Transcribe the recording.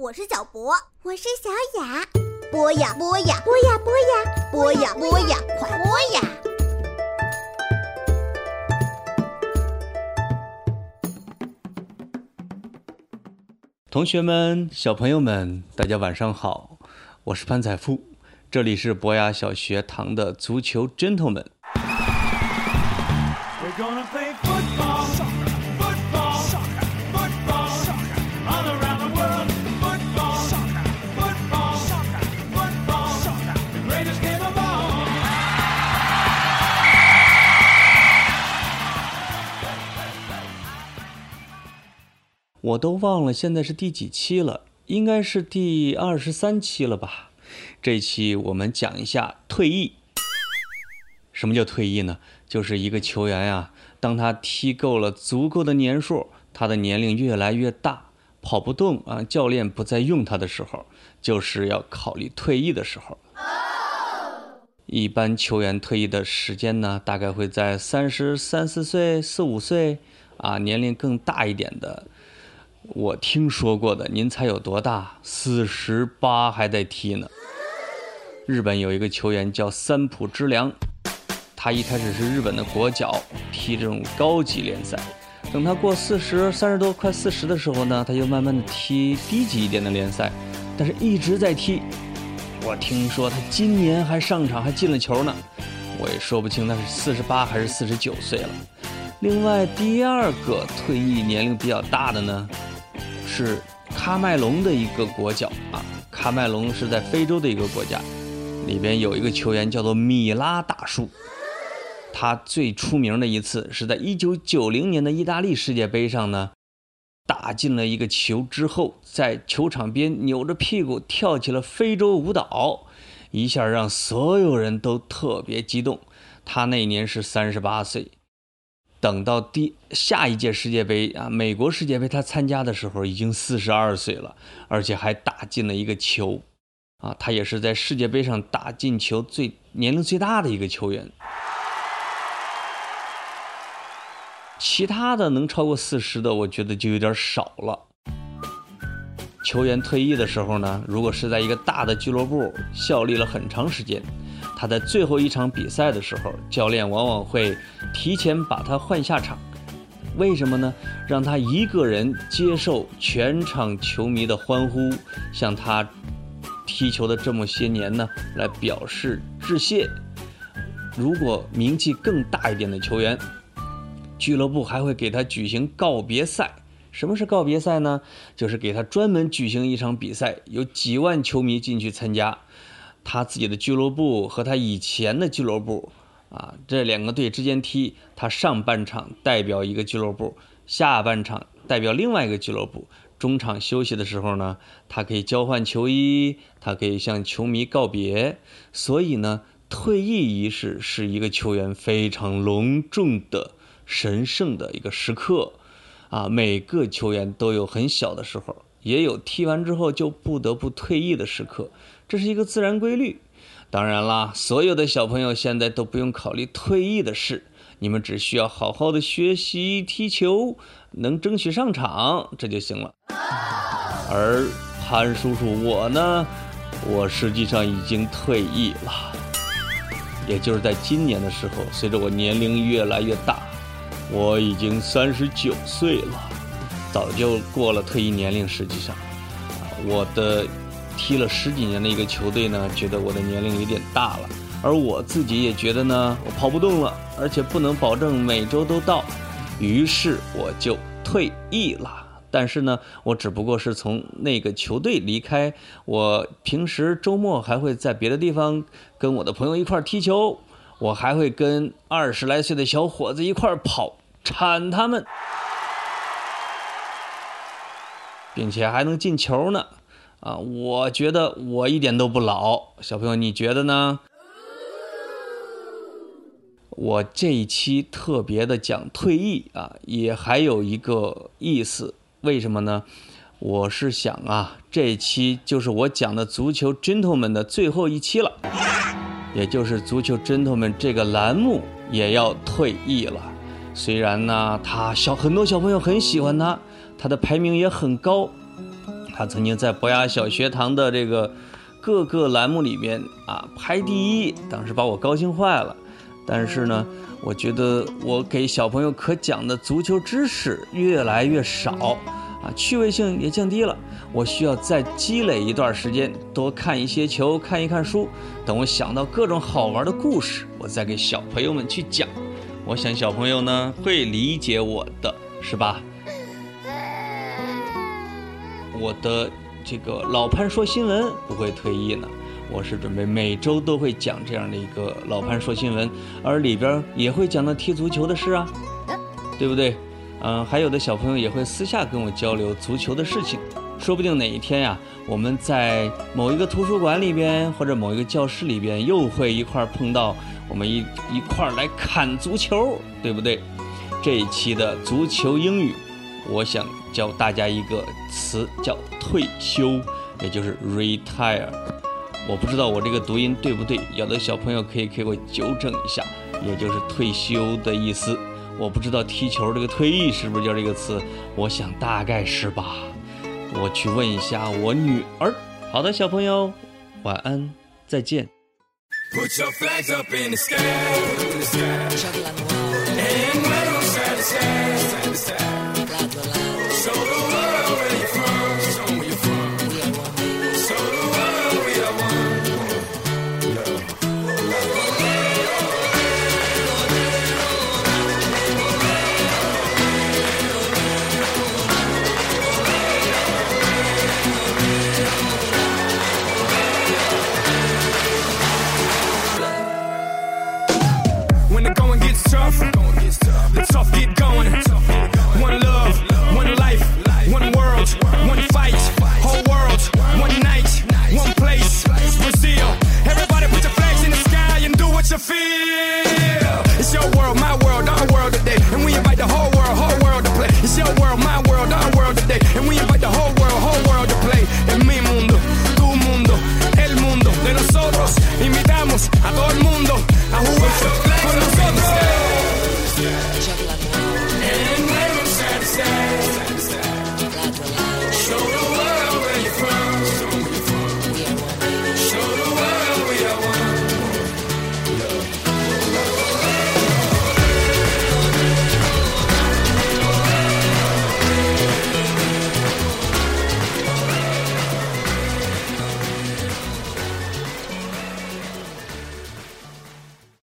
我是小博，我是小雅。播呀播呀播呀播呀播呀播呀，快播呀！同学们、小朋友们，大家晚上好，我是潘彩富，这里是博雅小学堂的足球 gentlemen。We're gonna play football, football, 我都忘了现在是第几期了，应该是第二十三期了吧？这期我们讲一下退役。什么叫退役呢？就是一个球员呀、当他踢够了足够的年数，他的年龄越来越大，跑不动啊，教练不再用他的时候，就是要考虑退役的时候。一般球员退役的时间呢，大概会在三十三四岁、四五岁啊，年龄更大一点的。我听说过的，您猜有多大？四十八还在踢呢。日本有一个球员叫三浦知良，他一开始是日本的国脚，踢这种高级联赛。等他过四十、三十多、快四十的时候呢，他就慢慢的踢低级一点的联赛，但是一直在踢。我听说他今年还上场，还进了球呢。我也说不清他是四十八还是四十九岁了。另外，第二个退役年龄比较大的呢，是喀麦隆的一个国脚啊。喀麦隆是在非洲的一个国家，里边有一个球员叫做米拉大叔。他最出名的一次是在1990年的意大利世界杯上呢，打进了一个球之后，在球场边扭着屁股跳起了非洲舞蹈，一下让所有人都特别激动。他那年是三十八岁，等到第下一届世界杯啊，美国世界杯他参加的时候已经四十二岁了，而且还打进了一个球，啊，他也是在世界杯上打进球最年龄最大的一个球员。其他的能超过四十的，我觉得就有点少了。球员退役的时候呢，如果是在一个大的俱乐部效力了很长时间，他在最后一场比赛的时候，教练往往会提前把他换下场。为什么呢？让他一个人接受全场球迷的欢呼，向他踢球的这么些年呢，来表示致谢。如果名气更大一点的球员，俱乐部还会给他举行告别赛。什么是告别赛呢？就是给他专门举行一场比赛，有几万球迷进去参加，他自己的俱乐部和他以前的俱乐部啊，这两个队之间踢，他上半场代表一个俱乐部，下半场代表另外一个俱乐部。中场休息的时候呢，他可以交换球衣，他可以向球迷告别。所以呢，退役仪式是一个球员非常隆重的。神圣的一个时刻，啊，每个球员都有很小的时候，也有踢完之后就不得不退役的时刻，这是一个自然规律。当然啦，所有的小朋友现在都不用考虑退役的事，你们只需要好好的学习踢球，能争取上场，这就行了。而潘叔叔我呢，我实际上已经退役了，也就是在今年的时候，随着我年龄越来越大。我已经三十九岁了，早就过了退役年龄。实际上，啊，我的踢了十几年的一个球队呢，觉得我的年龄有点大了，而我自己也觉得呢，我跑不动了，而且不能保证每周都到，于是我就退役了。但是呢，我只不过是从那个球队离开，我平时周末还会在别的地方跟我的朋友一块踢球。我还会跟二十来岁的小伙子一块跑，铲他们，并且还能进球呢。啊，我觉得我一点都不老。小朋友，你觉得呢？我这一期特别的讲退役啊，也还有一个意思。为什么呢？我是想啊，这一期就是我讲的足球 gentleman 的最后一期了。也就是足球 gentleman 这个栏目也要退役了。虽然呢，他小很多小朋友很喜欢他，他的排名也很高，他曾经在博雅小学堂的这个各个栏目里面啊排第一，当时把我高兴坏了。但是呢，我觉得我给小朋友可讲的足球知识越来越少，啊，趣味性也降低了。我需要再积累一段时间，多看一些球，看一看书。等我想到各种好玩的故事，我再给小朋友们去讲。我想小朋友呢会理解我的，是吧？我的这个老潘说新闻不会退役呢，我是准备每周都会讲这样的一个老潘说新闻，而里边也会讲到踢足球的事啊，对不对？嗯，还有的小朋友也会私下跟我交流足球的事情，说不定哪一天呀，我们在某一个图书馆里边或者某一个教室里边又会一块碰到，我们一一块来砍足球，对不对？这一期的足球英语。我想教大家一个词，叫退休，也就是 retire。我不知道我这个读音对不对，有的小朋友可以给我纠正一下，也就是退休的意思。我不知道踢球这个退役是不是叫这个词，我想大概是吧。我去问一下我女儿。好的，小朋友，晚安，再见。Put your flags up in the sky. And wave 'em side to side, side to side.